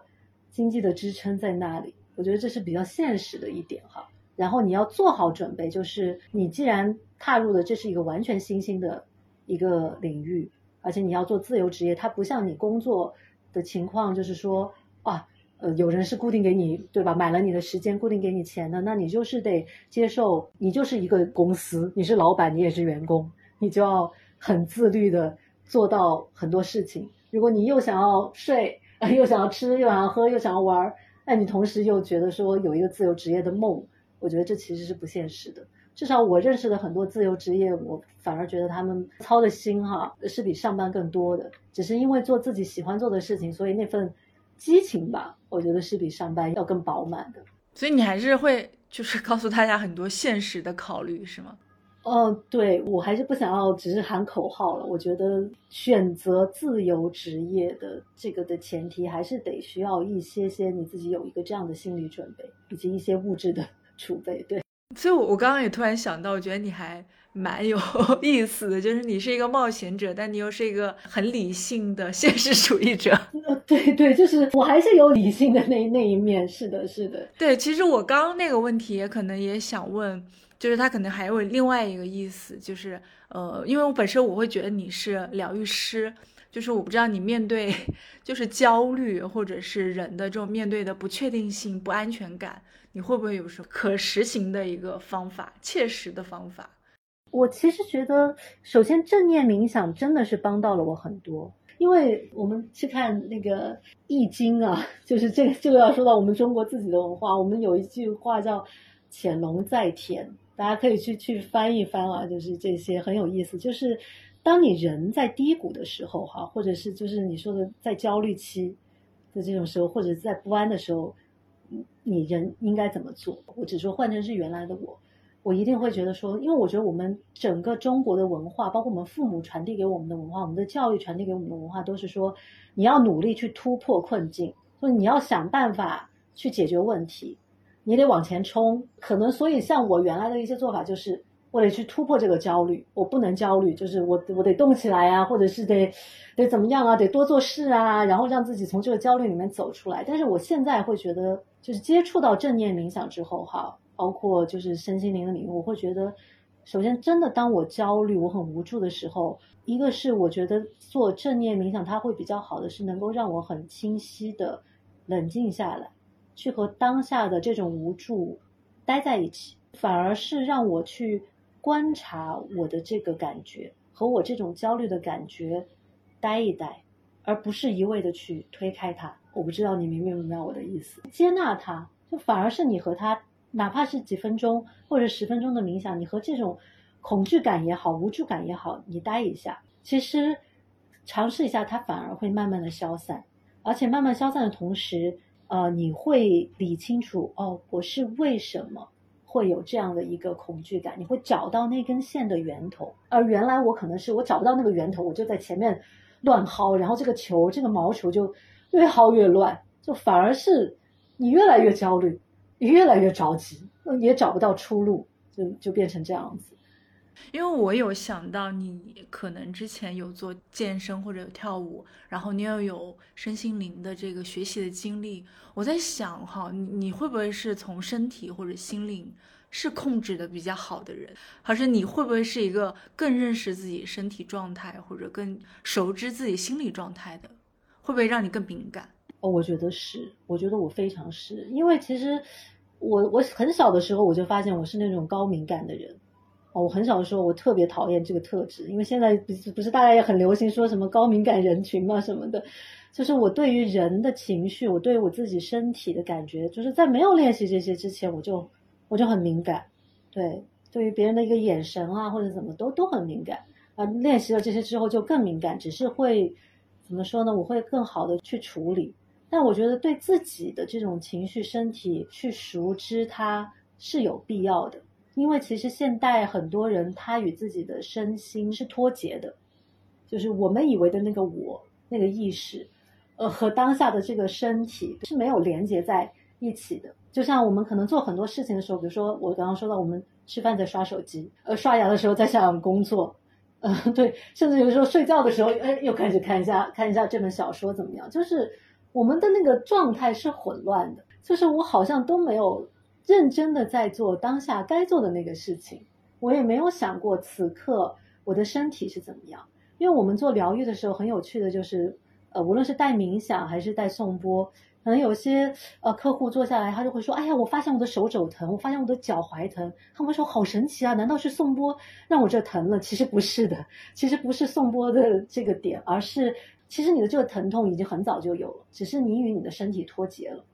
经济的支撑在那里。我觉得这是比较现实的一点，哈。然后你要做好准备，就是你既然踏入了这是一个完全新兴的一个领域。而且你要做自由职业，它不像你工作的情况，就是说啊，呃，有人是固定给你，对吧？买了你的时间，固定给你钱的，那你就是得接受，你就是一个公司，你是老板，你也是员工，你就要很自律的做到很多事情。如果你又想要睡，又想要吃，又想要喝，又想要玩，那你同时又觉得说有一个自由职业的梦，我觉得这其实是不现实的。至少我认识的很多自由职业，我反而觉得他们操的心哈是比上班更多的，只是因为做自己喜欢做的事情，所以那份激情吧，我觉得是比上班要更饱满的。所以你还是会就是告诉大家很多现实的考虑，是吗？哦，对我还是不想要只是喊口号了。我觉得选择自由职业的这个的前提，还是得需要一些些你自己有一个这样的心理准备，以及一些物质的 储备。对，所以，我我刚刚也突然想到，我觉得你还蛮有 意思的，就是你是一个冒险者，但你又是一个很理性的现实主义者。呃，对对，就是我还是有理性的那那一面。是的，是的。对，其实我刚刚那个问题也可能也想问。就是他可能还有另外一个意思，就是呃，因为我本身我会觉得你是疗愈师，就是我不知道你面对 就是焦虑或者是人的这种面对的不确定性、不安全感，你会不会有什么可实行的一个方法、切实的方法？我其实觉得，首先正念冥想真的是帮到了我很多，因为我们去看那个《易经》啊，就是这个这个要说到我们中国自己的文化，我们有一句话叫“潜龙在田”。大家可以去去翻一翻啊，就是这些很有意思。就是当你人在低谷的时候，哈，或者是就是你说的在焦虑期的这种时候，或者在不安的时候，你人应该怎么做？我只说换成是原来的我，我一定会觉得说，因为我觉得我们整个中国的文化，包括我们父母传递给我们的文化，我们的教育传递给我们的文化，都是说你要努力去突破困境，说你要想办法去解决问题。你得往前冲，可能所以像我原来的一些做法，就是我得去突破这个焦虑，我不能焦虑，就是我我得动起来啊，或者是得得怎么样啊，得多做事啊，然后让自己从这个焦虑里面走出来。但是我现在会觉得，就是接触到正念冥想之后，哈，包括就是身心灵的领域，我会觉得，首先真的当我焦虑、我很无助的时候，一个是我觉得做正念冥想，它会比较好的是能够让我很清晰的冷静下来。去和当下的这种无助待在一起，反而是让我去观察我的这个感觉和我这种焦虑的感觉待一待，而不是一味的去推开它。我不知道你明不明白我的意思？接纳它，就反而是你和他，哪怕是几分钟或者十分钟的冥想，你和这种恐惧感也好、无助感也好，你待一下，其实尝试一下，它反而会慢慢的消散，而且慢慢消散的同时。呃，你会理清楚哦，我是为什么会有这样的一个恐惧感？你会找到那根线的源头，而原来我可能是我找不到那个源头，我就在前面乱薅，然后这个球，这个毛球就越薅越乱，就反而是你越来越焦虑，越来越着急，也找不到出路，就就变成这样子。因为我有想到你可能之前有做健身或者有跳舞，然后你又有身心灵的这个学习的经历，我在想哈，你你会不会是从身体或者心灵是控制的比较好的人，还是你会不会是一个更认识自己身体状态或者更熟知自己心理状态的，会不会让你更敏感？哦，我觉得是，我觉得我非常是，因为其实我我很小的时候我就发现我是那种高敏感的人。哦，我很小的时候，我特别讨厌这个特质，因为现在不是不是大家也很流行说什么高敏感人群嘛什么的，就是我对于人的情绪，我对于我自己身体的感觉，就是在没有练习这些之前，我就我就很敏感，对，对于别人的一个眼神啊或者怎么都都很敏感啊，练习了这些之后就更敏感，只是会怎么说呢？我会更好的去处理，但我觉得对自己的这种情绪、身体去熟知它是有必要的。因为其实现代很多人他与自己的身心是脱节的，就是我们以为的那个我那个意识，呃，和当下的这个身体是没有连接在一起的。就像我们可能做很多事情的时候，比如说我刚刚说到，我们吃饭在刷手机，呃，刷牙的时候在想工作，嗯，对，甚至有时候睡觉的时候，哎，又开始看一下看一下这本小说怎么样？就是我们的那个状态是混乱的，就是我好像都没有。认真的在做当下该做的那个事情，我也没有想过此刻我的身体是怎么样。因为我们做疗愈的时候，很有趣的就是，呃，无论是带冥想还是带颂钵，可能有些呃客户坐下来，他就会说：“哎呀，我发现我的手肘疼，我发现我的脚踝疼。”他们会说：“好神奇啊，难道是颂钵让我这疼了？”其实不是的，其实不是颂钵的这个点，而是其实你的这个疼痛已经很早就有了，只是你与你的身体脱节了。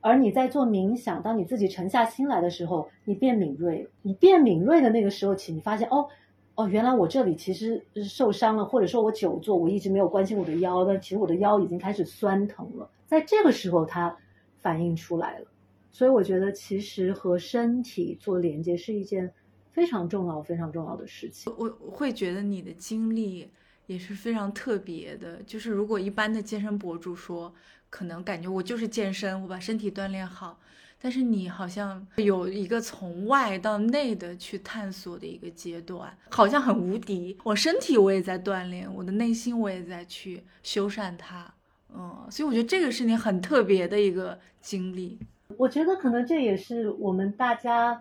而你在做冥想，当你自己沉下心来的时候，你变敏锐了。你变敏锐的那个时候起，你发现哦哦，原来我这里其实受伤了，或者说我久坐，我一直没有关心我的腰，但其实我的腰已经开始酸疼了。在这个时候，它反映出来了。所以我觉得，其实和身体做连接是一件非常重要、非常重要的事情。我会觉得你的经历也是非常特别的。就是如果一般的健身博主说，可能感觉我就是健身，我把身体锻炼好，但是你好像有一个从外到内的去探索的一个阶段，好像很无敌。我身体我也在锻炼，我的内心我也在去修缮它。嗯，所以我觉得这个是你很特别的一个经历。我觉得可能这也是我们大家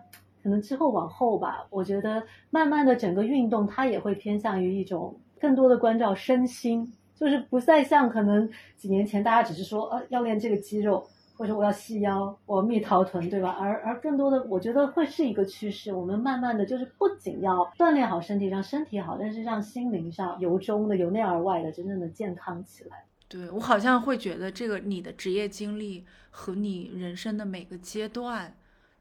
可能之后往后吧，我觉得慢慢的整个运动它也会偏向于一种更多的关照身心。就是不再像可能几年前大家只是说，呃，要练这个肌肉，或者我要细腰，我蜜桃臀，对吧？而而更多的，我觉得会是一个趋势。我们慢慢的就是不仅要锻炼好身体，让身体好，但是让心灵上由衷的、由内而外的真正的健康起来。对我好像会觉得，这个你的职业经历和你人生的每个阶段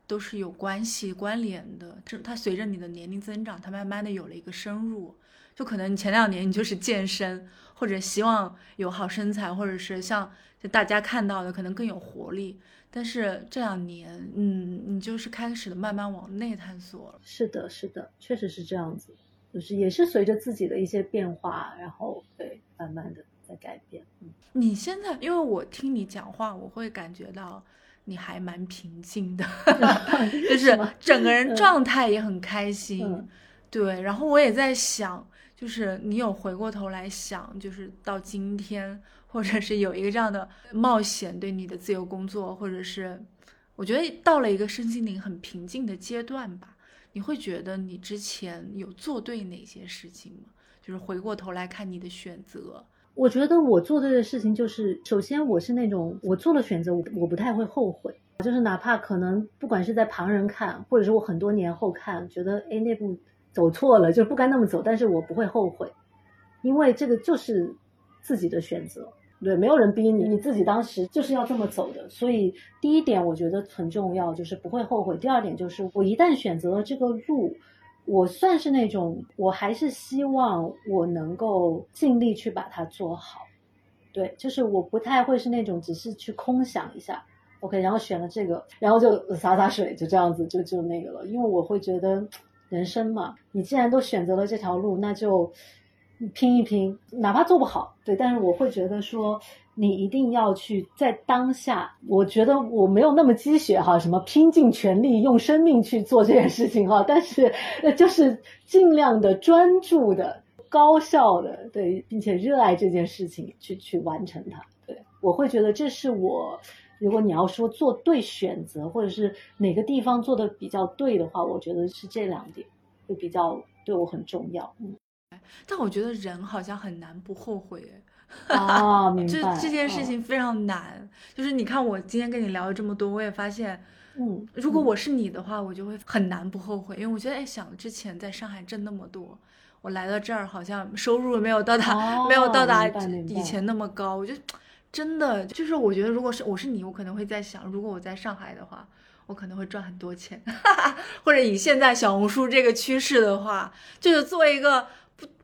都是有关系、关联的。这它随着你的年龄增长，它慢慢的有了一个深入。就可能你前两年你就是健身，或者希望有好身材，或者是像就大家看到的可能更有活力。但是这两年，嗯，你就是开始的慢慢往内探索了。是的，是的，确实是这样子，就是也是随着自己的一些变化，然后对，慢慢的在改变。嗯，你现在因为我听你讲话，我会感觉到你还蛮平静的，就是整个人状态也很开心。对，然后我也在想。就是你有回过头来想，就是到今天，或者是有一个这样的冒险，对你的自由工作，或者是我觉得到了一个身心灵很平静的阶段吧，你会觉得你之前有做对哪些事情吗？就是回过头来看你的选择，我觉得我做对的事情就是，首先我是那种我做了选择，我我不太会后悔，就是哪怕可能不管是在旁人看，或者是我很多年后看，觉得哎那步。走错了就不该那么走，但是我不会后悔，因为这个就是自己的选择，对，没有人逼你，你自己当时就是要这么走的。所以第一点我觉得很重要，就是不会后悔。第二点就是我一旦选择了这个路，我算是那种，我还是希望我能够尽力去把它做好。对，就是我不太会是那种只是去空想一下，OK，然后选了这个，然后就洒洒水，就这样子就就那个了，因为我会觉得。人生嘛，你既然都选择了这条路，那就拼一拼，哪怕做不好，对。但是我会觉得说，你一定要去在当下。我觉得我没有那么鸡血哈，什么拼尽全力用生命去做这件事情哈。但是就是尽量的专注的、高效的，对，并且热爱这件事情去去完成它。对我会觉得这是我。如果你要说做对选择，或者是哪个地方做的比较对的话，我觉得是这两点会比较对我很重要。嗯，但我觉得人好像很难不后悔。啊，明白。这这件事情非常难。就是你看，我今天跟你聊了这么多，我也发现，嗯，如果我是你的话，我就会很难不后悔，因为我觉得，哎，想之前在上海挣那么多，我来到这儿好像收入没有到达，没有到达以前那么高，我就。真的就是，我觉得如果是我是你，我可能会在想，如果我在上海的话，我可能会赚很多钱，或者以现在小红书这个趋势的话，就是做一个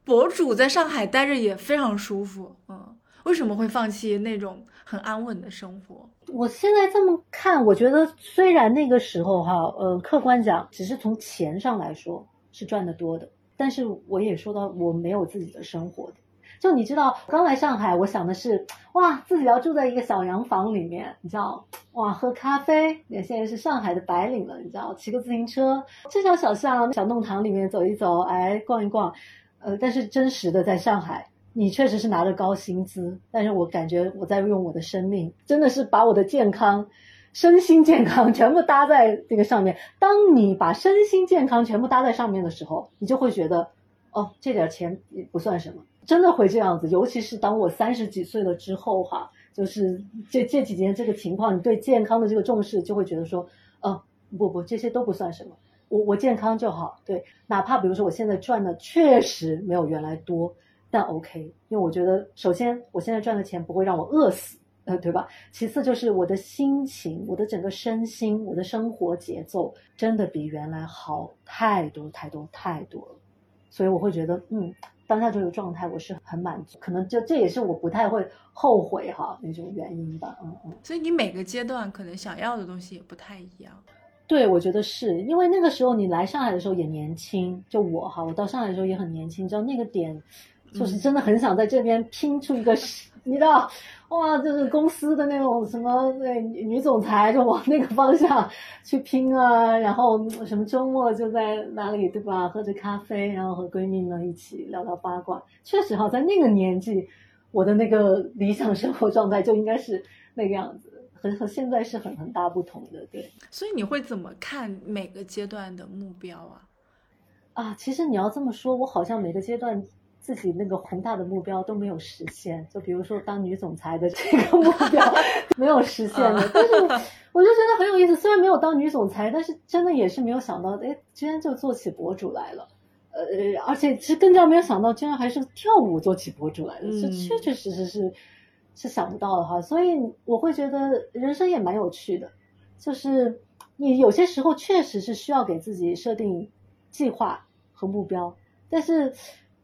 博主，在上海待着也非常舒服。嗯，为什么会放弃那种很安稳的生活？我现在这么看，我觉得虽然那个时候哈，呃，客观讲，只是从钱上来说是赚的多的，但是我也说到我没有自己的生活的。就你知道，刚来上海，我想的是，哇，自己要住在一个小洋房里面，你知道，哇，喝咖啡，也现在是上海的白领了，你知道，骑个自行车，这条小巷、小弄堂里面走一走，哎，逛一逛，呃，但是真实的在上海，你确实是拿着高薪资，但是我感觉我在用我的生命，真的是把我的健康、身心健康 全部搭在这个上面。当你把身心健康全部搭在上面的时候，你就会觉得，哦，这点钱也不算什么。真的会这样子，尤其是当我三十几岁了之后，哈，就是这这几年这个情况，你对健康的这个重视，就会觉得说，呃，不不，这些都不算什么，我我健康就好，对，哪怕比如说我现在赚的确实没有原来多，但 OK，因为我觉得首先我现在赚的钱不会让我饿死，呃，对吧？其次就是我的心情，我的整个身心，我的生活节奏，真的比原来好太多太多太多了。所以我会觉得，嗯，当下这个状态我是很满足，可能就这也是我不太会后悔哈那种原因吧。嗯嗯。所以你每个阶段可能想要的东西也不太一样。对，我觉得是因为那个时候你来上海的时候也年轻，就我哈，我到上海的时候也很年轻，知道那个点，就是真的很想在这边拼出一个，你知道。哇，就是公司的那种什么那女总裁，就往那个方向去拼啊！然后什么周末就在哪里，对吧？喝着咖啡，然后和闺蜜们一起聊聊八卦。确实哈，在那个年纪，我的那个理想生活状态就应该是那个样子，和和现在是很很大不同的。对，所以你会怎么看每个阶段的目标啊？啊，其实你要这么说，我好像每个阶段。自己那个宏大的目标都没有实现，就比如说当女总裁的这个目标 没有实现的，但是我就觉得很有意思。虽然没有当女总裁，但是真的也是没有想到，哎，居然就做起博主来了。呃，而且其实更加没有想到，居然还是跳舞做起博主来了，是确确实实是是想不到的哈。所以我会觉得人生也蛮有趣的，就是你有些时候确实是需要给自己设定计划和目标，但是。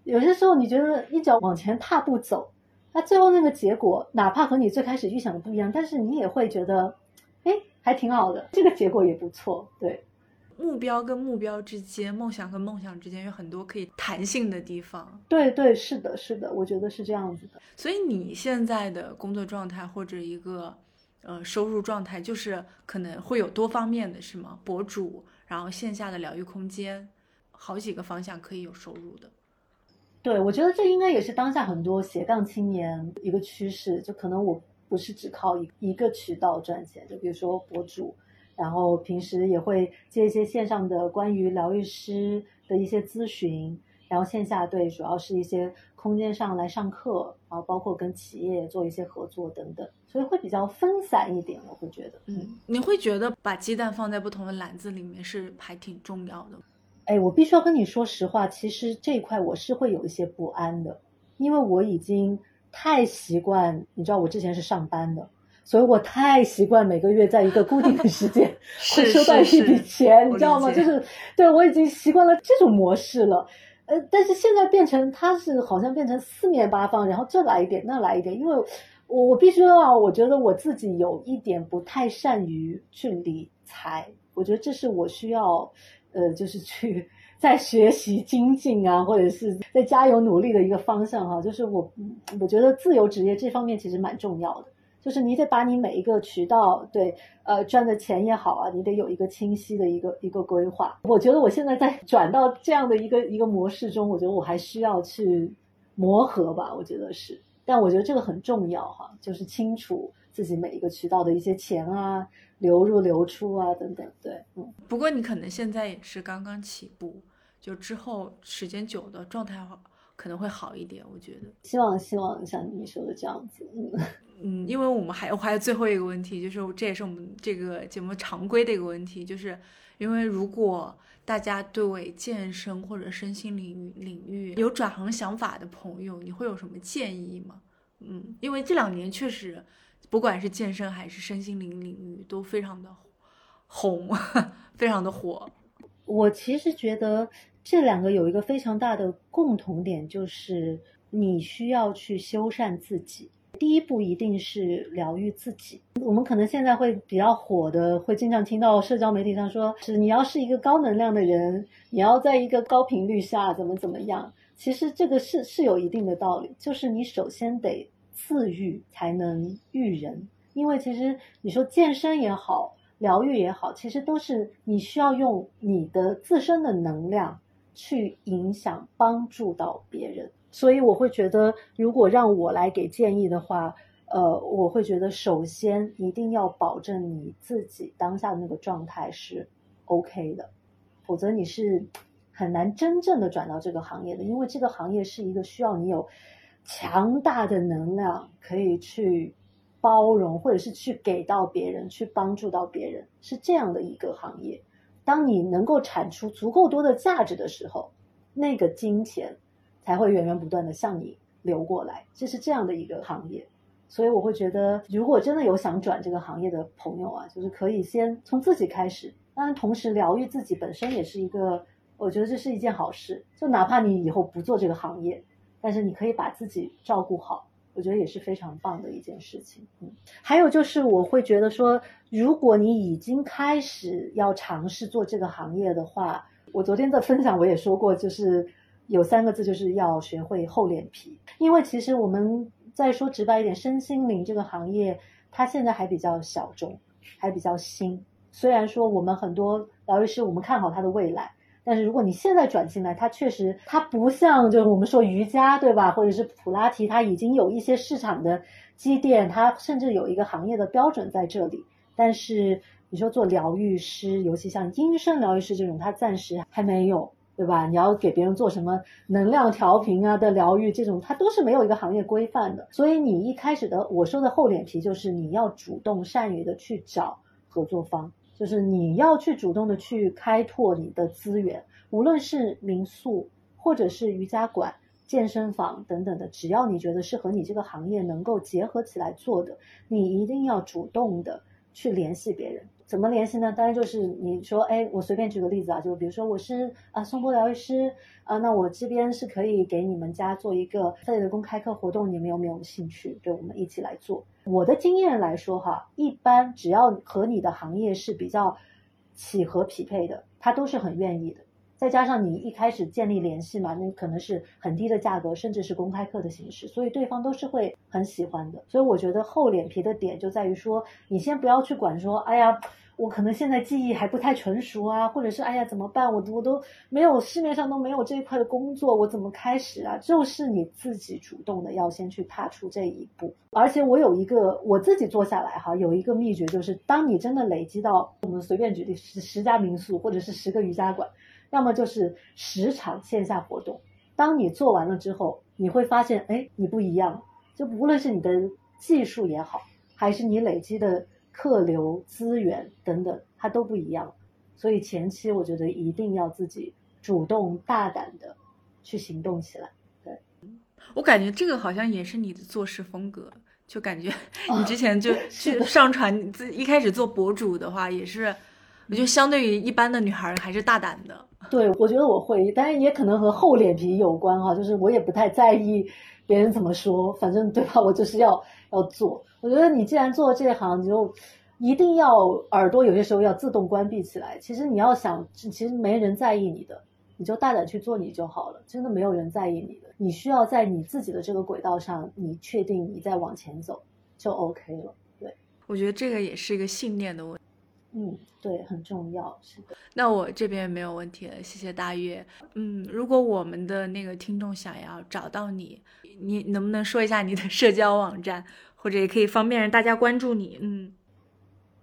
有些时候你觉得一脚往前踏步走，那最后那个结果哪怕和你最开始预想的不一样，但是你也会觉得，哎，还挺好的，这个结果也不错。对，目标跟目标之间，梦想跟梦想之间有很多可以弹性的地方。对对，是的，是的，我觉得是这样子的。所以你现在的工作状态或者一个呃收入状态，就是可能会有多方面的是吗？博主，然后线下的疗愈空间，好几个方向可以有收入的。对，我觉得这应该也是当下很多斜杠青年一个趋势，就可能我不是只靠一一个渠道赚钱，就比如说博主，然后平时也会接一些线上的关于疗愈师的一些咨询，然后线下对主要是一些空间上来上课，然后包括跟企业做一些合作等等，所以会比较分散一点，我会觉得，嗯，你会觉得把鸡蛋放在不同的篮子里面是还挺重要的。哎，我必须要跟你说实话，其实这一块我是会有一些不安的，因为我已经太习惯，你知道我之前是上班的，所以我太习惯每个月在一个固定的时间 会收到一笔钱，你知道吗？就是对我已经习惯了这种模式了。呃，但是现在变成它是好像变成四面八方，然后这来一点，那来一点，因为我我必须啊，我觉得我自己有一点不太善于去理财，我觉得这是我需要。呃，就是去在学习精进啊，或者是在加油努力的一个方向哈。就是我，我觉得自由职业这方面其实蛮重要的。就是你得把你每一个渠道，对，呃，赚的钱也好啊，你得有一个清晰的一个一个规划。我觉得我现在在 转到这样的一个一个模式中，我觉得我还需要去磨合吧。我觉得是，但我觉得这个很重要哈，就是清楚自己每一个渠道的一些钱啊。流入流出啊，等等，对，嗯。不过你可能现在也是刚刚起步，就之后时间久的状态可能会好一点，我觉得。希望希望像你说的这样子，嗯 嗯，因为我们还有还有最后一个问题，就是这也是我们这个节目常规的一个问题，就是因为如果大家对健身或者身心领域领域有转行想法的朋友，你会有什么建议吗？嗯，因为这两年确实。不管是健身还是身心灵领域，都非常的红，非常的火。我其实觉得这两个有一个非常大的共同点，就是你需要去修缮自己。第一步一定是疗愈自己。我们可能现在会比较火的，会经常听到社交媒体上说，是你要是一个高能量的人，你要在一个高频率下怎么怎么样。其实这个是是有一定的道理，就是你首先得。自愈才能育人，因为其实你说健身也好，疗愈也好，其实都是你需要用你的自身的能量去影响、帮助到别人。所以我会觉得，如果让我来给建议的话，呃，我会觉得首先一定要保证你自己当下的那个状态是 OK 的，否则你是很难真正的转到这个行业的，因为这个行业是一个需要你有。强大的能量可以去包容，或者是去给到别人，去帮助到别人，是这样的一个行业。当你能够产出足够多的价值的时候，那个金钱才会源源不断的向你流过来。这是这样的一个行业。所以我会觉得，如果真的有想转这个行业的朋友啊，就是可以先从自己开始。当然，同时疗愈自己本身也是一个，我觉得这是一件好事。就哪怕你以后不做这个行业，但是你可以把自己照顾好，我觉得也是非常棒的一件事情。嗯，还有就是我会觉得说，如果你已经开始要尝试做这个行业的话，我昨天的分享我也说过，就是有三个字，就是要学会厚脸皮，因为其实我们。再说直白一点，身心灵这个行业，它现在还比较小众，还比较新。虽然说我们很多疗愈师，我们看好它的未来，但是如果你现在转进来，它确实它不像就是我们说瑜伽对吧，或者是普拉提，它已经有一些市场的积淀，它甚至有一个行业的标准在这里。但是你说做疗愈师，尤其像音声疗愈师这种，它暂时还没有。对吧？你要给别人做什么能量调频啊的疗愈，这种它都是没有一个行业规范的。所以你一开始的我说的厚脸皮，就是你要主动善于的去找合作方，就是你要去主动的去开拓你的资源，无论是民宿或者是瑜伽馆、健身房等等的，只要你觉得是和你这个行业能够结合起来做的，你一定要主动的去联系别人。怎么联系呢？当然就是你说，哎，我随便举个例子啊，就比如说我是啊松波疗愈师啊，那我这边是可以给你们家做一个这类的公开课活动，你们有没有兴趣？对我们一起来做。我的经验来说哈，一般只要和你的行业是比较契合匹配的，他都是很愿意的。再加上你一开始建立联系嘛，那可能是很低的价格，甚至是公开课的形式，所以对方都是会很喜欢的。所以我觉得厚脸皮的点就在于说，你先不要去管说，哎呀，我可能现在记忆还不太成熟啊，或者是哎呀怎么办，我我都没有市面上都没有这一块的工作，我怎么开始啊？就是你自己主动的要先去踏出这一步。而且我有一个我自己做下来哈，有一个秘诀，就是当你真的累积到，我们随便举例十十家民宿或者是十个瑜伽馆。要么就是十场线下活动，当你做完了之后，你会发现，哎，你不一样。就无论是你的技术也好，还是你累积的客流资源等等，它都不一样。所以前期我觉得一定要自己主动大胆的去行动起来。对，我感觉这个好像也是你的做事风格，就感觉 你之前就 去上传自一开始做博主的话也是。我觉得相对于一般的女孩还是大胆的。对，我觉得我会，但是也可能和厚脸皮有关哈，就是我也不太在意别人怎么说，反正对吧？我就是要要做。我觉得你既然做这行，你就一定要耳朵有些时候要自动关闭起来。其实你要想，其实没人在意你的，你就大胆去做你就好了。真的没有人在意你的，你需要在你自己的这个轨道上，你确定你在往前走就 OK 了。对，我觉得这个也是一个信念的问题。嗯，对，很重要，是的。那我这边没有问题了，谢谢大月。嗯，如果我们的那个听众想要找到你，你能不能说一下你的社交网站，或者也可以方便让大家关注你？嗯，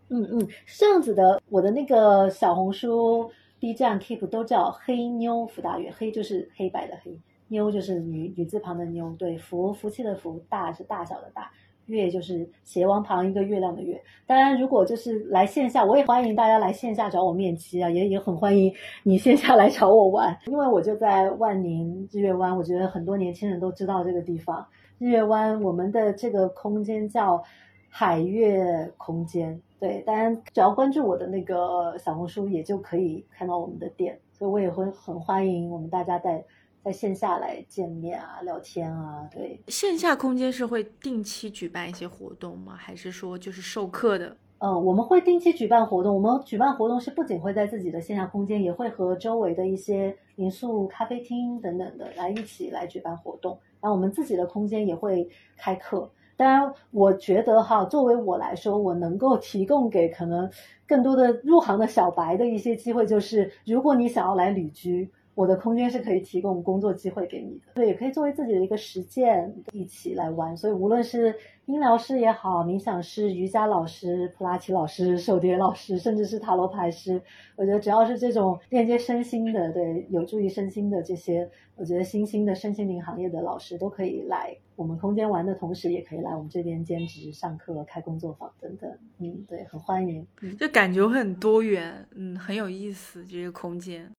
嗯嗯，是这样子的，我的那个小红书、B 站、Keep 都叫黑妞福大月，黑就是黑白的黑，妞就是女女字旁的妞，对，福福气的福，大是大小的大。月就是斜王旁一个月亮的月。当然，如果就是来线下，我也欢迎大家来线下找我面基啊，也也很欢迎你线下来找我玩。因为我就在万宁日月湾，我觉得很多年轻人都知道这个地方。日月湾，我们的这个空间叫海月空间。对，当然只要关注我的那个小红书，也就可以看到我们的店。所以我也会很欢迎我们大家在。在线下来见面啊，聊天啊，对。线下空间是会定期举办一些活动吗？还是说就是授课的？嗯，我们会定期举办活动。我们举办活动是不仅会在自己的线下空间，也会和周围的一些民宿、咖啡厅等等的来一起来举办活动。然后我们自己的空间也会开课。当然，我觉得哈，作为我来说，我能够提供给可能更多的入行的小白的一些机会，就是如果你想要来旅居。我的空间是可以提供工作机会给你的，对，也可以作为自己的一个实践，一起来玩。所以无论是音疗师也好，冥想师、瑜伽老师、普拉提老师、手碟老师，甚至是塔罗牌师，我觉得只要是这种链接身心的，对，有助于身心的这些，我觉得新兴的身心灵行业的老师都可以来我们空间玩的同时，也可以来我们这边兼职、上课、开工作坊等等。嗯，对，很欢迎。就感觉很多元，嗯，很有意思这个空间。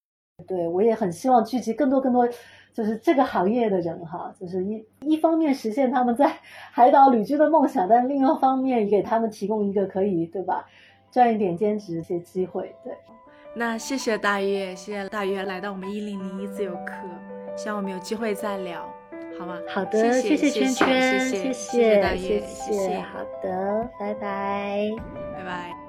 对，我也很希望聚集更多更多，就是这个行业的人哈，就是一一方面实现他们在海岛旅居的梦想，但另一方面也给他们提供一个可以对吧，赚一点兼职一些机会。对，那谢谢大月，谢谢大月来到我们一零零一自由课，希望我们有机会再聊，好吗？好的，谢谢圈圈，谢谢大月，谢谢，好的，拜拜，拜拜。